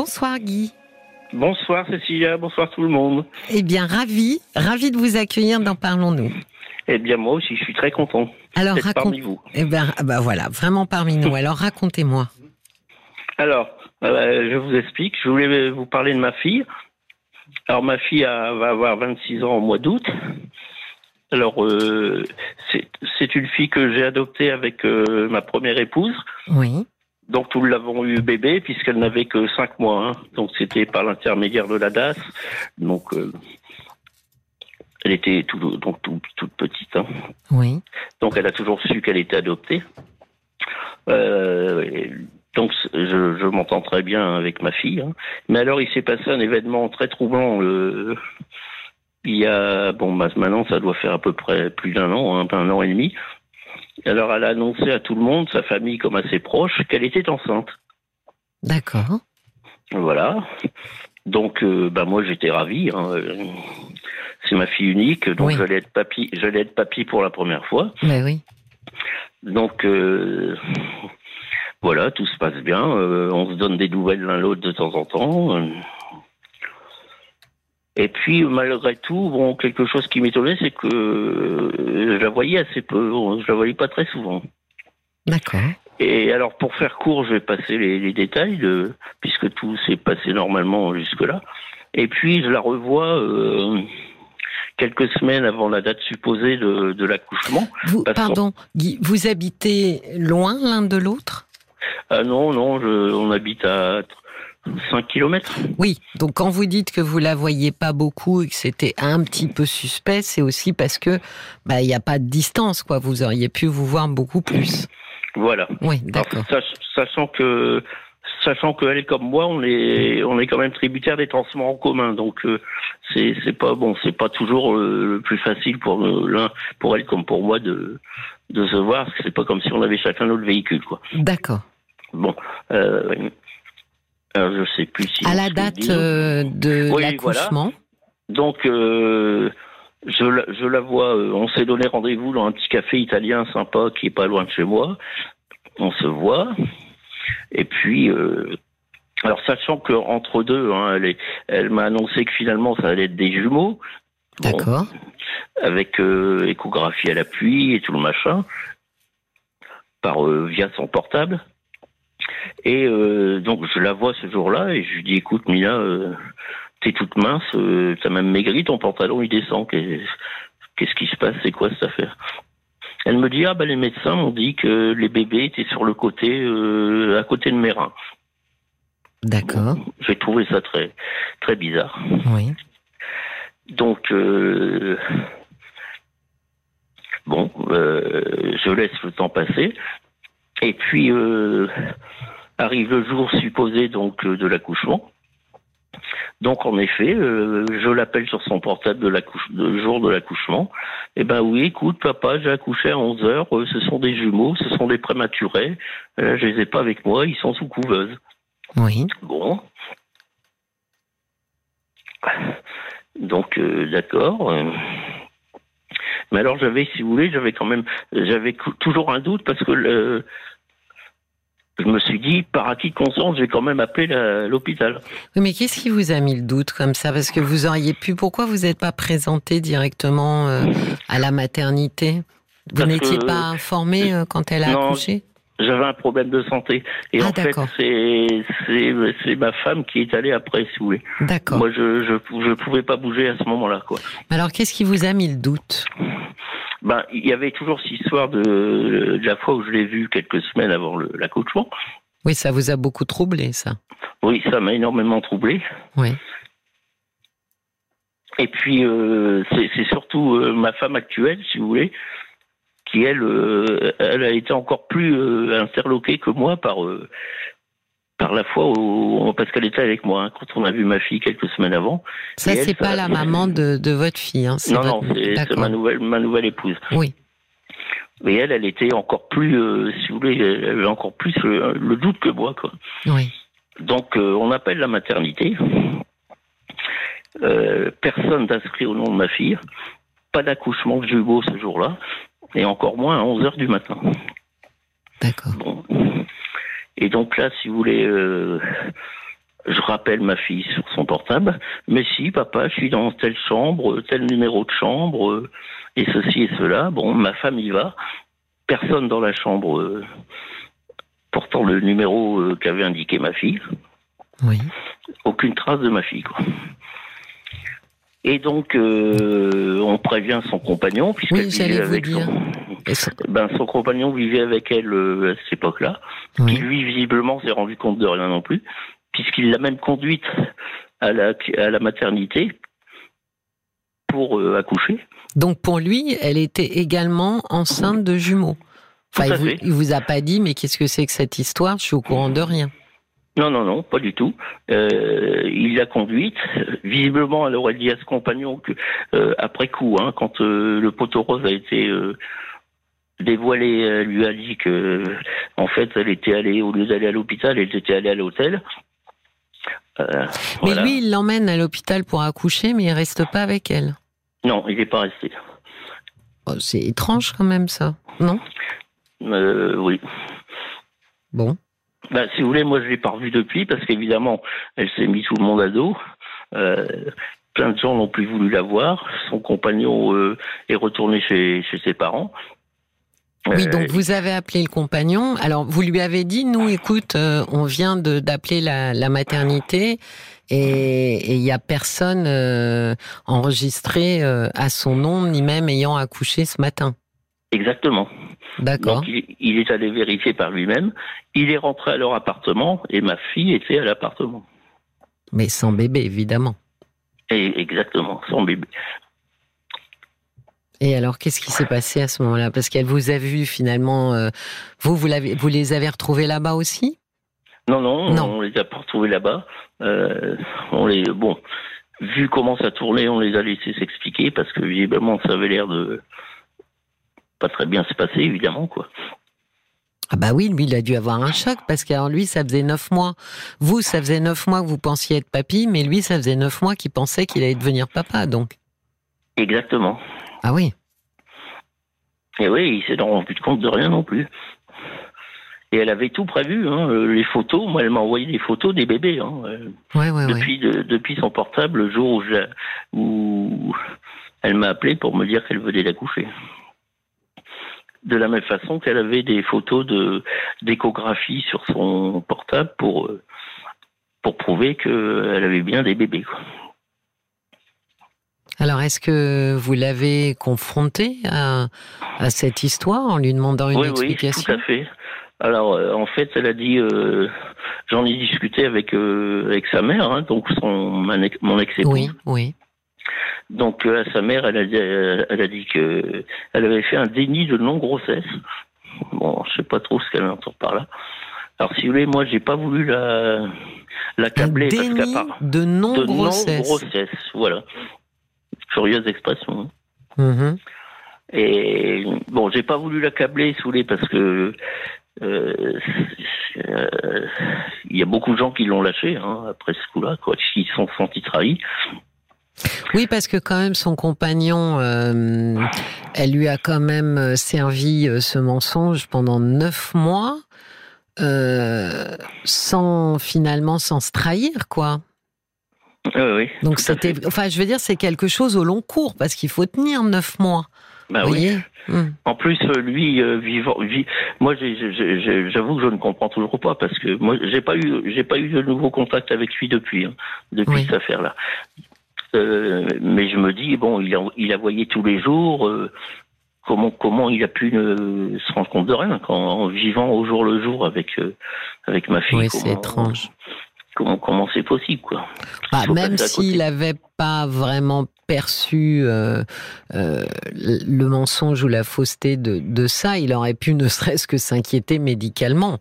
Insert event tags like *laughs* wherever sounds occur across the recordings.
Bonsoir Guy. Bonsoir Cécilia, bonsoir tout le monde. Eh bien, ravi, ravi de vous accueillir dans Parlons-nous. Eh bien, moi aussi, je suis très content. Alors, raconte. parmi vous. Eh ben, ah bah voilà, vraiment parmi nous. Alors, racontez-moi. Alors, euh, je vous explique. Je voulais vous parler de ma fille. Alors, ma fille a- va avoir 26 ans au mois d'août. Alors, euh, c'est c'est une fille que j'ai adoptée avec euh, ma première épouse. Oui. Donc, nous l'avons eu bébé puisqu'elle n'avait que 5 mois. hein. Donc, c'était par l'intermédiaire de la DAS. Donc, euh, elle était tout- donc tout- toute petite. hein. Oui. Donc elle a toujours su qu'elle était adoptée. Euh, et donc je, je m'entends très bien avec ma fille. hein. Mais alors il s'est passé un événement très troublant. euh, il y a bon bah, maintenant ça doit faire à peu près plus d'un an, un an et demi. Alors elle a annoncé à tout le monde, sa famille comme à ses proches, qu'elle était enceinte. D'accord. Voilà. Donc euh, bah moi j'étais ravi. hein. C'est ma fille unique, donc Oui. j'allais être papy, j'allais être papy pour la première fois. Ben oui. Donc euh, voilà, tout se passe bien. Euh, on se donne des nouvelles l'un l'autre de temps en temps. Euh, Et puis malgré tout, bon, quelque chose qui m'étonnait, c'est que euh, je la voyais assez peu. Je la voyais pas très souvent. D'accord. Et alors pour faire court, je vais passer les, les détails de, puisque tout s'est passé normalement jusque là. Et puis je la revois euh, quelques semaines avant la date supposée de, de l'accouchement. Pardon, Guy, vous habitez loin l'un de l'autre? Ah non, non, je- on habite à 5 kilomètres. Oui. Donc, quand vous dites que vous la voyez pas beaucoup et que c'était un petit peu suspect, c'est aussi parce que bah il n'y a pas de distance, quoi. Vous auriez pu vous voir beaucoup plus. Voilà. Oui, d'accord. sach- sachant que sachant qu'elle est comme moi, on est on est quand même tributaire des transports en commun, donc euh, c'est c'est pas bon, c'est pas toujours euh, le plus facile pour euh, l'un pour elle comme pour moi de de se voir, parce que c'est pas comme si on avait chacun notre véhicule, quoi. D'accord. Bon, euh, alors je sais plus si À la date euh, de Oui, l'accouchement. Donc, euh, je, la, je la vois, euh, on s'est donné rendez-vous dans un petit café italien sympa qui est pas loin de chez moi. On se voit. Et puis, alors sachant que entre deux, hein, elle, est- elle m'a annoncé que finalement ça allait être des jumeaux. Bon, D'accord. avec échographie à l'appui et tout le machin, par via son portable. Et euh, donc je la vois ce jour-là et je lui dis écoute Mila, euh, t'es toute mince, euh, t'as même maigri, ton pantalon il descend, qu'est- qu'est-ce qui se passe, c'est quoi cette affaire? Elle me dit ah bah les médecins m'ont dit que les bébés étaient sur le côté, à côté de mes reins. D'accord. J'ai trouvé ça très très bizarre. Oui. Donc, bon, je laisse le temps passer. Et puis, euh, arrive le jour supposé donc euh, de l'accouchement. Donc, en effet, euh, je l'appelle sur son portable de le jour de l'accouchement. Eh ben oui, écoute, papa, j'ai accouché à 11 heures. euh, ce sont des jumeaux, ce sont des prématurés. Euh, je les ai pas avec moi, ils sont sous couveuse. Oui. Bon. Donc, d'accord. Mais alors, j'avais, si vous voulez, j'avais quand même, j'avais toujours un doute parce que le, je me suis dit, par acquis de conscience, j'ai quand même appelé la- l'hôpital. Oui, mais qu'est-ce qui vous a mis le doute comme ça? Parce que vous auriez pu. Pourquoi vous n'êtes pas présenté directement euh, à la maternité? Vous n'étiez pas informé euh, quand elle a Non, accouché? J'avais un problème de santé. Et Ah, en fait, c'est, ma femme qui est allée après, si vous voulez. D'accord. Moi, je, je, je pouvais pas bouger à ce moment-là, quoi. Alors, qu'est-ce qui vous a mis le doute? Ben, il y avait toujours cette histoire de, de la fois où je l'ai vue quelques semaines avant l'accouchement. Oui, ça vous a beaucoup troublé, ça. Oui, ça m'a énormément troublé. Oui. Et puis, euh, c'est surtout euh, ma femme actuelle, si vous voulez, qui, elle, euh, elle a été encore plus interloquée que moi par, par la fois où, parce qu'elle était avec moi, hein, quand on a vu ma fille quelques semaines avant. Ça, c'est pas ça- la maman de, de votre fille. Hein, Non, votre- non, c'est ma nouvelle, ma nouvelle épouse. Oui. Et elle, elle était encore plus, euh, si vous voulez, elle avait encore plus le, le doute que moi, quoi. Oui. Donc, euh, on appelle la maternité. Euh, personne d'inscrit au nom de ma fille. Pas d'accouchement de jumeaux ce jour-là. Et encore moins à 11 heures du matin. D'accord. Bon. Et donc là, si vous voulez, euh, je rappelle ma fille sur son portable, mais si, papa, je suis dans telle chambre, tel numéro de chambre, et ceci et cela. Bon, ma femme y va. Personne dans la chambre portant le numéro qu'avait indiqué ma fille. Oui. Aucune trace de ma fille, quoi. Et donc, euh, on prévient son compagnon, puisqu'elle vivait avec son... Ben, son compagnon vivait avec elle euh, à cette époque-là, qui lui, visiblement, s'est rendu compte de rien non plus, puisqu'il l'a même conduite à la, à la maternité pour euh, accoucher. Donc, pour lui, elle était également enceinte de jumeaux. Enfin, il vous, il vous a pas dit, mais qu'est-ce que c'est que cette histoire? Je suis au courant de rien. Non, non, non, pas du tout. Euh, il l'a conduite. Visiblement, elle aurait dit à ce compagnon que, euh, après coup, hein, quand euh, le poteau rose a été dévoilé, lui a dit que, en fait, elle était allée, au lieu d'aller à l'hôpital, elle était allée à l'hôtel. mais lui, il l'emmène à l'hôpital pour accoucher, mais il reste pas avec elle. Non, il n'est pas resté. Oh, c'est étrange quand même, ça, non? Oui. Bon. Bah, si vous voulez, moi je l'ai pas revue depuis parce qu'évidemment, elle s'est mise tout le monde à dos. Euh, plein de gens n'ont plus voulu la voir. Son compagnon euh, est retourné chez, chez ses parents. Oui, donc euh, vous avez appelé le compagnon. Alors vous lui avez dit, nous, écoute, on vient d'appeler la, la, maternité et il n'y a personne enregistré à son nom, ni même ayant accouché ce matin. Exactement. D'accord. il, est allé vérifier par lui-même. Il est rentré à leur appartement et ma fille était à l'appartement. Mais sans bébé, évidemment. Et exactement, sans bébé. Et alors, qu'est-ce qui s'est passé à ce moment-là? Parce qu'elle vous a vu finalement. Euh, vous, vous, vous les avez retrouvés là-bas aussi? Non, non, non, on les a pas retrouvés là-bas. Euh, on les, bon, vu comment ça tournait, on les a laissés s'expliquer parce que visiblement, ça avait l'air de pas très bien se passer, évidemment, quoi. Ah bah oui, lui, il a dû avoir un choc parce qu'en lui, ça faisait neuf mois. Vous, ça faisait neuf mois que vous pensiez être papy, mais lui, ça faisait neuf mois qu'il pensait qu'il allait devenir papa, donc. Exactement. Ah oui. Et oui, il s'est rendu compte de rien non plus. Et elle avait tout prévu, hein, euh, les photos. Moi, elle m'a envoyé des photos des bébés. Hein, euh, ouais, ouais, depuis, depuis son portable, le jour où, où elle m'a appelé pour me dire qu'elle venait d'accoucher de la même façon qu'elle avait des photos de d'échographie sur son portable pour euh, pour prouver qu'elle avait bien des bébés. Alors, est-ce que vous l'avez confrontée à, à, cette histoire en lui demandant une explication Oui, tout à fait. Alors, euh, en fait, elle a dit, euh, j'en ai discuté avec avec sa mère, hein, donc son mon ex-épouse. Oui, oui. Donc euh, à sa mère, elle a, dit, elle a dit que elle avait fait un déni de non grossesse. Bon, je sais pas trop ce qu'elle entend par là. Alors si vous voulez, moi j'ai pas voulu la la câbler un déni de non grossesse. non grossesse, voilà. Curieuse expression. Mm-hmm. Et bon, j'ai pas voulu la câbler, si vous voulez, parce que euh, euh, il y a beaucoup de gens qui l'ont lâché hein, après ce coup-là, quoi, qui se sont sentis trahis. Oui, parce que quand même son compagnon, euh, elle lui a quand même servi ce mensonge pendant neuf mois, sans finalement sans se trahir, quoi. Oui, oui. Donc c'était, enfin, je veux dire, c'est quelque chose au long cours parce qu'il faut tenir neuf mois. Bah oui. Hmm. En plus, lui, vivant, moi, j'avoue que je ne comprends toujours pas parce que moi, j'ai pas eu, j'ai pas eu de nouveau contact avec lui depuis, hein, depuis cette affaire-là. Euh, mais je me dis, bon, il a, il a voyé tous les jours. Euh, comment, comment il a pu ne, se rendre compte de rien en vivant au jour le jour avec, euh, avec ma fille Oui, c'est étrange. Comment, comment c'est possible, quoi. Bah, même s'il n'avait pas vraiment perçu euh, euh, le mensonge ou la fausseté de, de ça, il aurait pu ne serait-ce que s'inquiéter médicalement,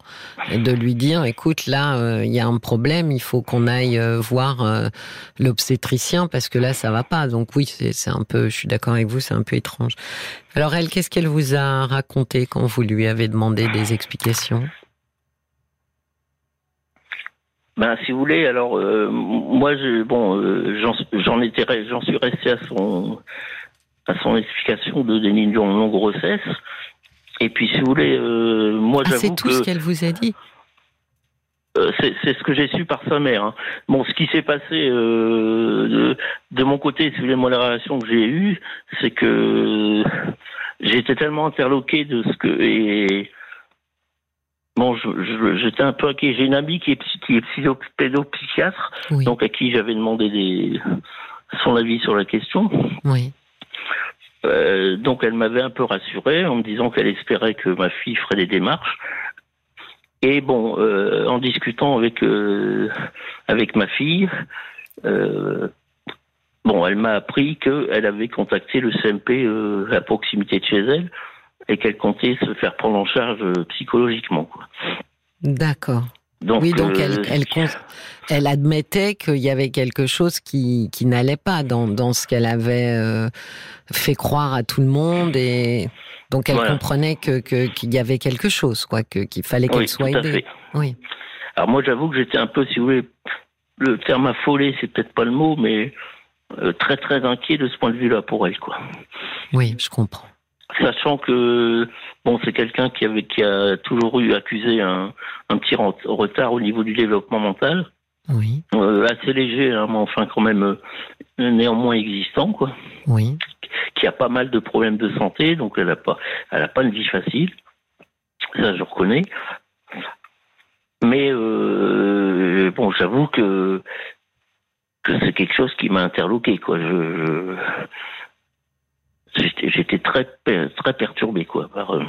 de lui dire, écoute, là, euh, il y a un problème, il faut qu'on aille voir l'obstétricien parce que là, ça va pas. Donc oui, c'est un peu, je suis d'accord avec vous, c'est un peu étrange. Alors elle, qu'est-ce qu'elle vous a raconté quand vous lui avez demandé des explications? Ben, si vous voulez, alors euh, moi, je, bon, euh, j'en étais, j'en suis resté à son à son explication de de non grossesse. Et puis, si vous voulez, euh, moi, ah, j'avoue c'est tout ce qu'elle vous a dit. C'est ce que j'ai su par sa mère. Hein. Bon, ce qui s'est passé euh, de, mon côté, si vous voulez, moi, la relation que j'ai eue, c'est que j'étais tellement interloqué de ce que et bon, j'étais un peu inquiet. J'ai une amie qui est, qui est pédopsychiatre, donc à qui j'avais demandé des, son avis sur la question. Oui. Euh, donc elle m'avait un peu rassuré en me disant qu'elle espérait que ma fille ferait des démarches. Et bon, euh, en discutant avec euh, avec ma fille, bon, elle m'a appris qu'elle avait contacté le CMP à proximité de chez elle et qu'elle comptait se faire prendre en charge psychologiquement. D'accord. Donc, oui, donc elle, elle, elle, admettait qu'il y avait quelque chose qui, qui n'allait pas dans, dans ce qu'elle avait fait croire à tout le monde et donc elle comprenait que qu'il y avait quelque chose, quoi, qu'il fallait qu'elle soit aidée. Oui. Alors moi, j'avoue que j'étais un peu, si vous voulez, le terme affolé, c'est peut-être pas le mot, mais euh, très très inquiet de ce point de vue-là pour elle, quoi. Oui, je comprends. Sachant que bon, c'est quelqu'un qui avait qui a toujours eu accusé un, un petit retard au niveau du développement mental. Oui. Euh, assez léger, hein, mais enfin quand même euh, néanmoins existant, quoi. Oui qui a pas mal de problèmes de santé, donc elle n'a pas, elle a pas une vie facile. Ça, je reconnais. Mais euh, bon, j'avoue que que c'est quelque chose qui m'a interloqué, quoi. Je, j'étais très très perturbé, quoi, par. Euh,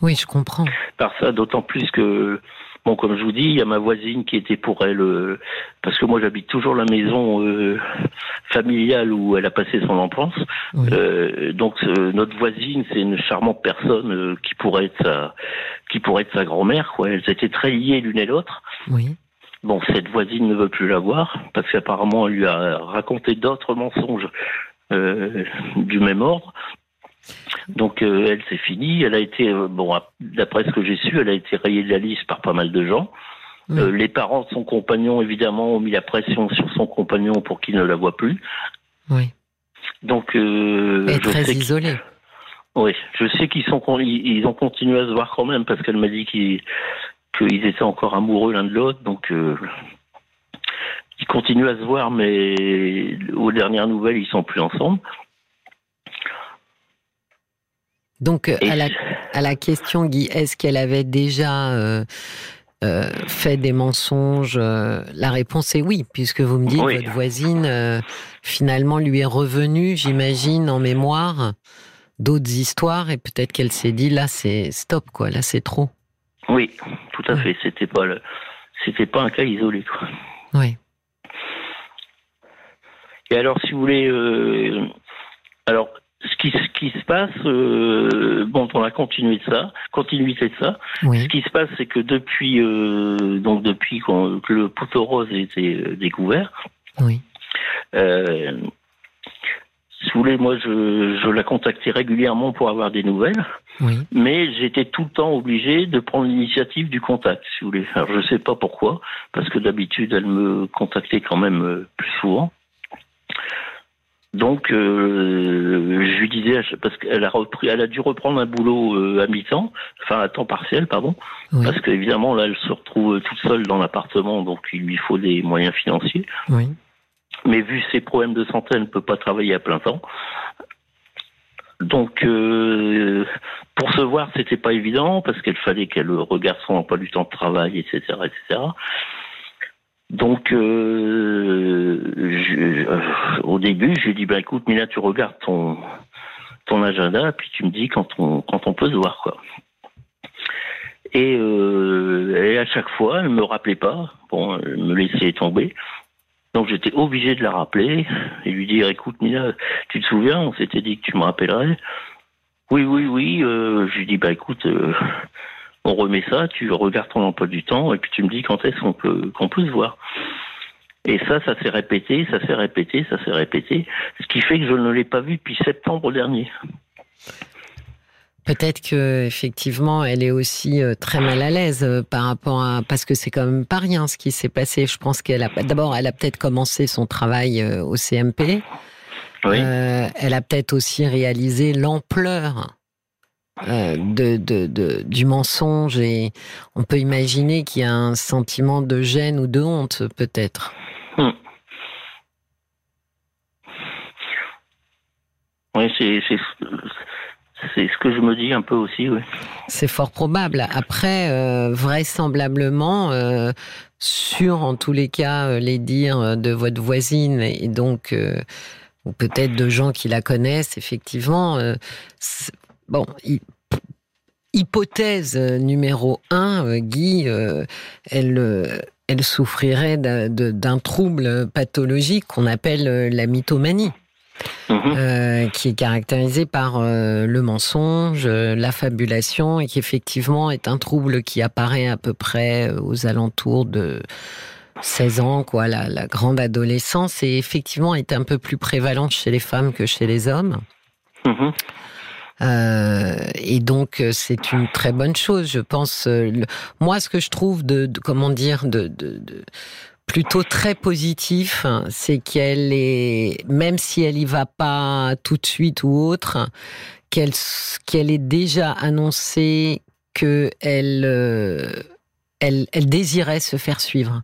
oui, je comprends. Par ça, d'autant plus que Bon, comme je vous dis, il y a ma voisine qui était pour elle, euh, parce que moi j'habite toujours la maison euh, familiale où elle a passé son enfance. Euh, donc notre voisine, c'est une charmante personne qui pourrait être sa, qui pourrait être sa grand-mère. Quoi. Elles étaient très liées l'une et l'autre. Oui. Bon, cette voisine ne veut plus la voir parce qu'apparemment elle lui a raconté d'autres mensonges du même ordre. Donc euh, elle, c'est fini. Elle a été, euh, bon, d'après ce que j'ai su, elle a été rayée de la liste par pas mal de gens. Euh, les parents de son compagnon, évidemment, ont mis la pression sur son compagnon pour qu'il ne la voit plus. Oui. Donc, elle est très isolée. Oui, je sais qu'ils sont, ils ont continué à se voir quand même parce qu'elle m'a dit qu'ils, qu'ils étaient encore amoureux l'un de l'autre. Donc, ils continuent à se voir, mais aux dernières nouvelles, ils sont plus ensemble. Donc, euh, à la, à la, question, Guy, est-ce qu'elle avait déjà euh, euh, fait des mensonges La réponse est oui, puisque vous me dites que votre voisine, finalement, lui est revenue, j'imagine, en mémoire d'autres histoires, et peut-être qu'elle s'est dit, là, c'est stop, quoi, là, c'est trop. Oui, tout à fait. C'était pas le... c'était pas un cas isolé, quoi. Oui. Et alors, si vous voulez, alors ce qui, ce qui se passe, euh, bon, pour la continuité de ça, continuité de ça, ce qui se passe, c'est que depuis, euh, donc depuis que le poteau rose a été euh, découvert, oui. Euh, si vous voulez, moi, je, je la contactais régulièrement pour avoir des nouvelles, oui. mais j'étais tout le temps obligé de prendre l'initiative du contact, si vous voulez. Alors, je sais pas pourquoi, parce que d'habitude, elle me contactait quand même euh, plus souvent. Donc, euh, je lui disais, parce qu'elle a repris, elle a dû reprendre un boulot euh, à mi-temps, enfin à temps partiel, pardon, parce qu'évidemment là, elle se retrouve toute seule dans l'appartement, donc il lui faut des moyens financiers. Oui. Mais vu ses problèmes de santé, elle ne peut pas travailler à plein temps. Donc, euh, pour se voir, c'était pas évident parce qu'il fallait qu'elle regarde son emploi du temps de travail, etc., etc. Donc, euh, euh, au début, j'ai dit, bah, écoute, Mila, tu regardes ton, ton agenda, puis tu me dis quand on, quand on peut se voir, quoi. Et, euh, et à chaque fois, elle me rappelait pas. Bon, elle me laissait tomber. Donc j'étais obligé de la rappeler et lui dire écoute Mila, tu te souviens, on s'était dit que tu me rappellerais. Oui, oui, oui. Euh, je lui dis bah écoute, euh, on remet ça, tu regardes ton emploi du temps et puis tu me dis quand est-ce qu'on peut qu'on peut se voir. Et ça, ça s'est répété, ça s'est répété, ça s'est répété, ce qui fait que je ne l'ai pas vu depuis septembre dernier. Peut-être que effectivement, elle est aussi euh, très mal à l'aise euh, par rapport à parce que c'est quand même pas rien ce qui s'est passé. Je pense qu'elle a d'abord, elle a peut-être commencé son travail euh, au CMP. Oui. elle a peut-être aussi réalisé l'ampleur euh, de, de, du mensonge et on peut imaginer qu'il y a un sentiment de gêne ou de honte peut-être. Hmm. Oui, c'est c'est ce que je me dis un peu aussi, oui. C'est fort probable. Après, euh, vraisemblablement, euh, sur en tous les cas les dires de votre voisine et donc ou peut-être de gens qui la connaissent, effectivement, Bon, hypothèse numéro un, euh, Guy, euh, elle, euh, elle souffrirait d'un trouble pathologique qu'on appelle la mythomanie. Mhm. qui est caractérisé par le mensonge, la fabulation, et qui effectivement est un trouble qui apparaît à peu près aux alentours de 16 ans, quoi, la, la grande adolescence, et effectivement est un peu plus prévalente chez les femmes que chez les hommes. Mhm. Euh, et donc euh, c'est une très bonne chose, je pense. Euh, moi, ce que je trouve de, comment dire de, plutôt très positif, c'est qu'elle est, même si elle y va pas tout de suite ou autre, qu'elle qu'elle ait déjà annoncé que elle, elle, elle désirait se faire suivre,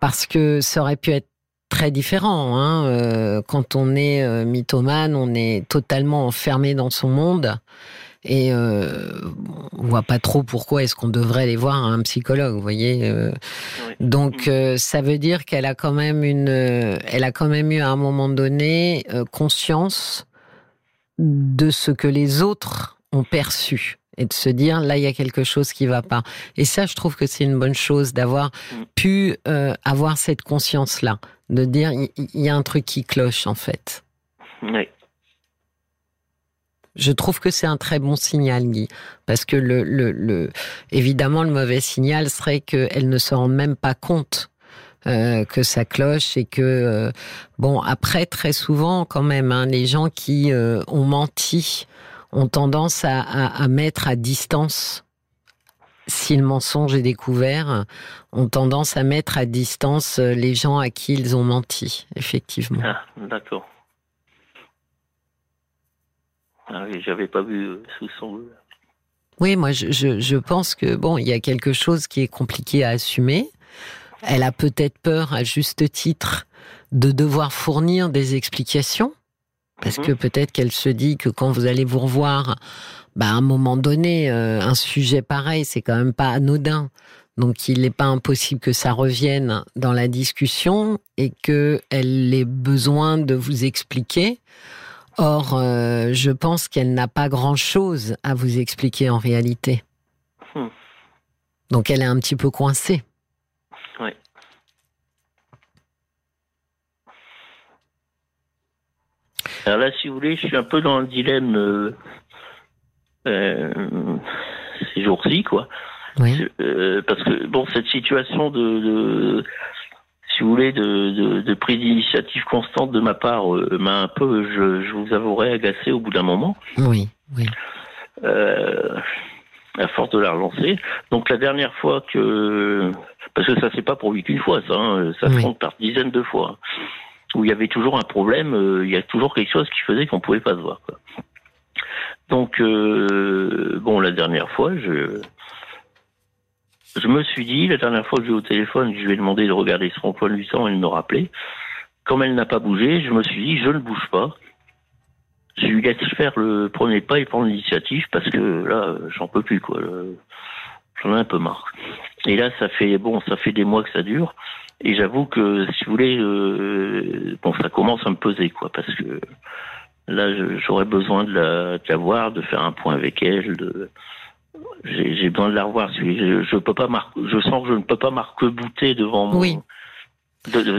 parce que ça aurait pu être très différent. Hein. Euh, quand on est euh, mythomane, on est totalement enfermé dans son monde. Et euh, on voit pas trop pourquoi est-ce qu'on devrait aller voir un psychologue, vous voyez. Euh. Donc mm. ça veut dire qu'elle a quand même une, elle a quand même eu à un moment donné conscience de ce que les autres ont perçu et de se dire là il y a quelque chose qui va pas. Et ça, je trouve que c'est une bonne chose d'avoir mm. pu avoir cette conscience là de dire il y, a un truc qui cloche en fait. Oui. Je trouve que c'est un très bon signal, Guy, parce que le, le, évidemment le mauvais signal serait qu'elle ne se rende même pas compte euh, que ça cloche et que euh, bon après très souvent quand même hein, les gens qui euh, ont menti ont tendance à, à mettre à distance si le mensonge est découvert, ont tendance à mettre à distance euh, les gens à qui ils ont menti, effectivement. Ah, d'accord. Ah oui, j'avais pas vu euh, sous son. Oui, moi, je, je, pense que bon, il y a quelque chose qui est compliqué à assumer. Elle a peut-être peur, à juste titre, de devoir fournir des explications, parce mhm. que peut-être qu'elle se dit que quand vous allez vous revoir bah, à un moment donné, euh, un sujet pareil, c'est quand même pas anodin. Donc, il n'est pas impossible que ça revienne dans la discussion et qu'elle ait besoin de vous expliquer. Or, euh, je pense qu'elle n'a pas grand-chose à vous expliquer en réalité. Hmm. Donc, elle est un petit peu coincée. Oui. Alors là, si vous voulez, je suis un peu dans un dilemme. Euh, euh, ces jours-ci, quoi. Euh, parce que bon, cette situation de, si vous voulez, de, de, prise d'initiative constante de ma part euh, m'a un peu, je, je, vous avouerai, agacé au bout d'un moment. Oui, oui. à force de la relancer. Donc la dernière fois que, parce que ça s'est pas produit qu'une fois, ça, hein, ça se compte par dizaines de fois, où il y avait toujours un problème, il y a toujours quelque chose qui faisait qu'on pouvait pas se voir. Donc, euh, bon, la dernière fois, je, me suis dit, la dernière fois que j'ai au téléphone, je lui ai demandé de regarder son emploi du temps et de me rappeler. Comme elle n'a pas bougé, je me suis dit, je ne bouge pas. Je lui laisse faire le premier pas et prendre l'initiative parce que là, j'en peux plus, quoi. J'en ai un peu marre. Et là, ça fait, bon, ça fait des mois que ça dure. Et j'avoue que, si vous voulez, euh, bon, ça commence à me peser, quoi, parce que Là, j'aurais besoin de la, voir, de faire un point avec elle. De... J'ai besoin de la revoir. Je, je peux pas je sens que je ne peux pas marque-bouter devant mon, oui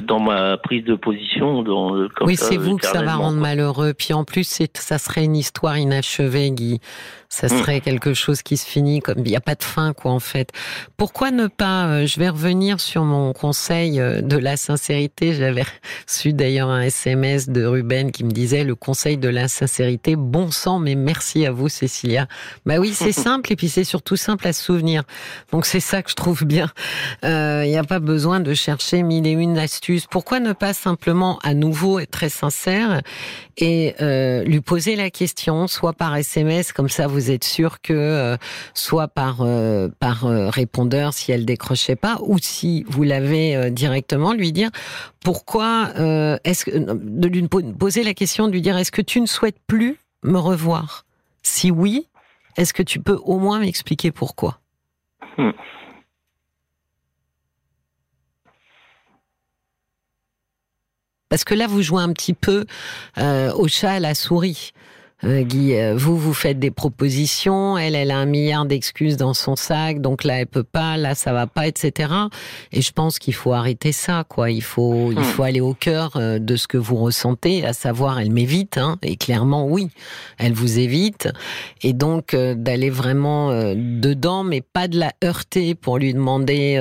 dans ma prise de position. Dans, oui, c'est vous que ça va rendre malheureux. Puis en plus, ça serait une histoire inachevée, Guy. Ça hmm. serait quelque chose qui se finit comme il n'y a pas de fin, quoi, en fait. Pourquoi ne pas euh, Je vais revenir sur mon conseil euh, de la sincérité. J'avais *laughs* reçu d'ailleurs un SMS de Ruben qui me disait le conseil de la sincérité. Bon sang, mais merci à vous, Cécilia. Bah oui, c'est *laughs* simple et puis c'est surtout simple à se souvenir. Donc c'est ça que je trouve bien. Euh, il n'y a pas besoin de chercher mille et une une astuce. Pourquoi ne pas simplement, à nouveau, être très sincère et euh, lui poser la question, soit par SMS, comme ça vous êtes sûr que, euh, soit par euh, par répondeur si elle décrochait pas, ou si vous l'avez directement, lui dire pourquoi est-ce que de lui poser la question, de lui dire est-ce que tu ne souhaites plus me revoir? Si oui, est-ce que tu peux au moins m'expliquer pourquoi? Parce que là, vous jouez un petit peu euh, au chat à la souris. Euh, Guy, euh, vous, vous faites des propositions, elle, elle a un milliard d'excuses dans son sac, donc là, elle peut pas, là, ça va pas, etc. Et je pense qu'il faut arrêter ça, quoi. Il faut, il hmm. faut aller au cœur euh, de ce que vous ressentez, à savoir, elle m'évite, hein, et clairement, oui, elle vous évite. Et donc, d'aller vraiment dedans, mais pas de la heurter pour lui demander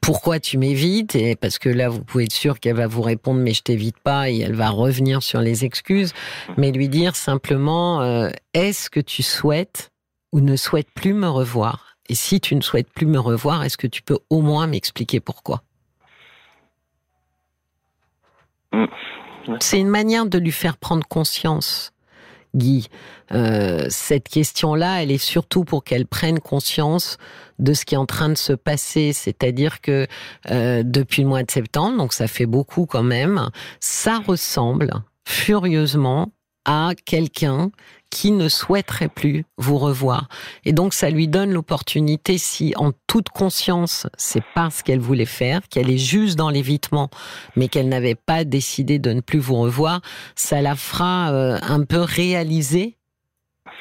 pourquoi tu m'évites, et parce que là, vous pouvez être sûr qu'elle va vous répondre, mais je t'évite pas, et elle va revenir sur les excuses, mais lui dire, simplement, euh, est-ce que tu souhaites ou ne souhaites plus me revoir? Et si tu ne souhaites plus me revoir, est-ce que tu peux au moins m'expliquer pourquoi? C'est une manière de lui faire prendre conscience. Guy, euh, cette question-là, elle est surtout pour qu'elle prenne conscience de ce qui est en train de se passer. C'est-à-dire que euh, depuis le mois de septembre, donc ça fait beaucoup quand même, ça ressemble furieusement à quelqu'un qui ne souhaiterait plus vous revoir. Et donc, ça lui donne l'opportunité, si en toute conscience, c'est pas ce qu'elle voulait faire, qu'elle est juste dans l'évitement, mais qu'elle n'avait pas décidé de ne plus vous revoir, ça la fera euh, un peu réaliser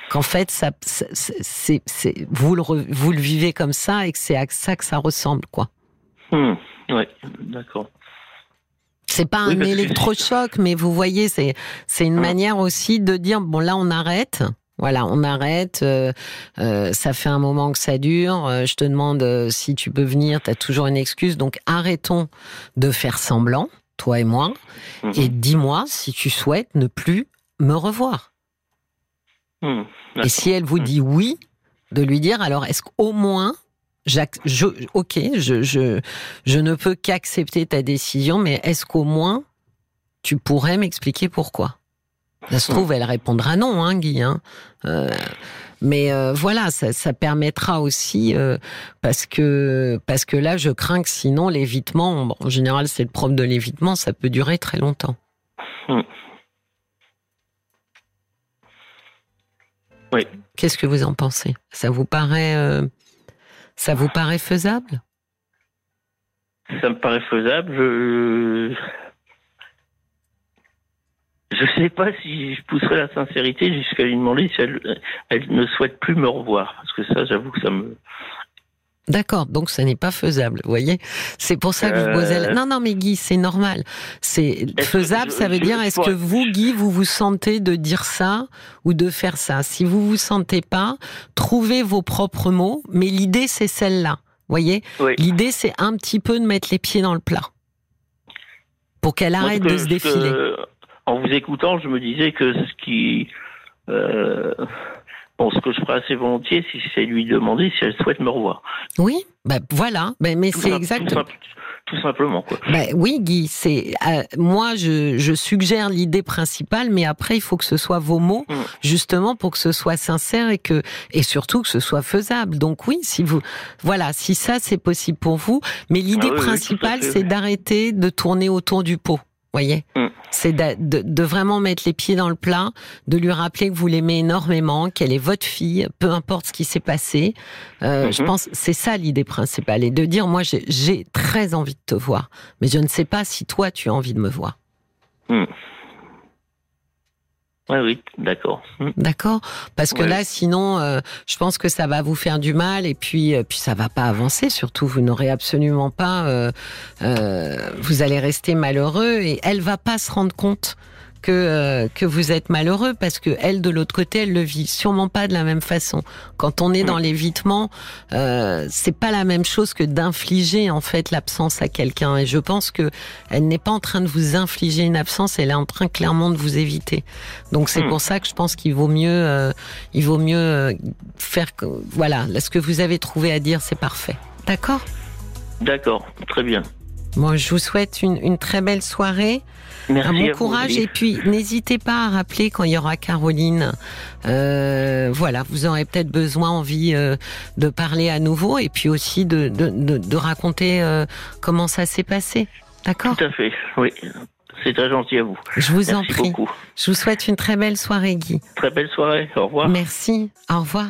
qu'en fait, ça, c'est, vous, le, vous le vivez comme ça et que c'est à ça que ça ressemble, quoi. Hmm, oui, d'accord. C'est pas un électrochoc, mais vous voyez, c'est c'est une ah. manière aussi de dire bon là on arrête. Voilà, on arrête. Euh, euh, ça fait un moment que ça dure. Euh, je te demande si tu peux venir. Tu as toujours une excuse. Donc arrêtons de faire semblant, toi et moi, mhm. et dis-moi si tu souhaites ne plus me revoir. Mhm, et si elle vous dit oui, de lui dire alors est-ce qu'au moins je, ok, je, je, je ne peux qu'accepter ta décision, mais est-ce qu'au moins tu pourrais m'expliquer pourquoi? Ça se trouve, elle répondra non, hein, Guy. Hein. Euh, mais euh, voilà, ça, ça, permettra aussi euh, parce que parce que là, je crains que sinon l'évitement, bon, en général, c'est le propre de l'évitement, ça peut durer très longtemps. Hmm. Oui. Qu'est-ce que vous en pensez? Ça vous paraît ça vous paraît faisable? Ça me paraît faisable. Je je sais pas si je pousserai la sincérité jusqu'à lui demander si elle ne souhaite plus me revoir. Parce que ça, j'avoue que ça me, D'accord, donc ça n'est pas faisable, vous voyez C'est pour ça que je vous posais... La... Euh. Non, non, mais Guy, c'est normal. C'est faisable, ça veut dire, est-ce que vous, Guy, vous vous sentez de dire ça ou de faire ça? Si vous vous sentez pas, trouvez vos propres mots, mais l'idée, c'est celle-là, voyez? L'idée, c'est un petit peu de mettre les pieds dans le plat pour qu'elle arrête de se défiler. en vous écoutant, je me disais que ce qui... Euh, Bon, ce que je ferai assez volontiers, si c'est lui demander si elle souhaite me revoir. Oui, bah voilà, bah, mais c'est exactement. Tout, simplement, quoi. Bah, oui, Guy, c'est euh, moi, je, je suggère l'idée principale, mais après, il faut que ce soit vos mots, mm. justement, pour que ce soit sincère et que et surtout que ce soit faisable. Donc oui, si vous, voilà, si ça c'est possible pour vous, mais l'idée ah principale, c'est d'arrêter de tourner autour du pot voyez mm. C'est de, vraiment mettre les pieds dans le plat, de lui rappeler que vous l'aimez énormément, qu'elle est votre fille, peu importe ce qui s'est passé. Euh, je mm-hmm. pense c'est ça l'idée principale, et de dire moi j'ai très envie de te voir, mais je ne sais pas si toi tu as envie de me voir. Mm. Oui, oui, d'accord. Hmm. D'accord, parce que là, sinon, euh, je pense que ça va vous faire du mal et puis, euh, puis ça va pas avancer. Surtout, vous n'aurez absolument pas, euh, vous allez rester malheureux et elle va pas se rendre compte que euh, que vous êtes malheureux parce que elle de l'autre côté elle le vit sûrement pas de la même façon. Quand on est dans l'évitement, euh, c'est pas la même chose que d'infliger en fait l'absence à quelqu'un. Et je pense que elle n'est pas en train de vous infliger une absence, elle est en train clairement de vous éviter. Donc c'est hmm. pour ça que je pense qu'il vaut mieux euh, il vaut mieux faire voilà ce que vous avez trouvé à dire c'est parfait. D'accord? D'accord, très bien. Moi, je vous souhaite une, une très belle soirée. Merci un bon à courage et puis n'hésitez pas à rappeler quand il y aura Caroline. Euh, voilà, vous aurez peut-être besoin, envie euh, de parler à nouveau et puis aussi de, de, de, de raconter euh, comment ça s'est passé. D'accord? Tout à fait, oui. C'est très gentil à vous. Je vous en Merci prie. beaucoup. Je vous souhaite une très belle soirée, Guy. Très belle soirée. Au revoir. Merci. Au revoir.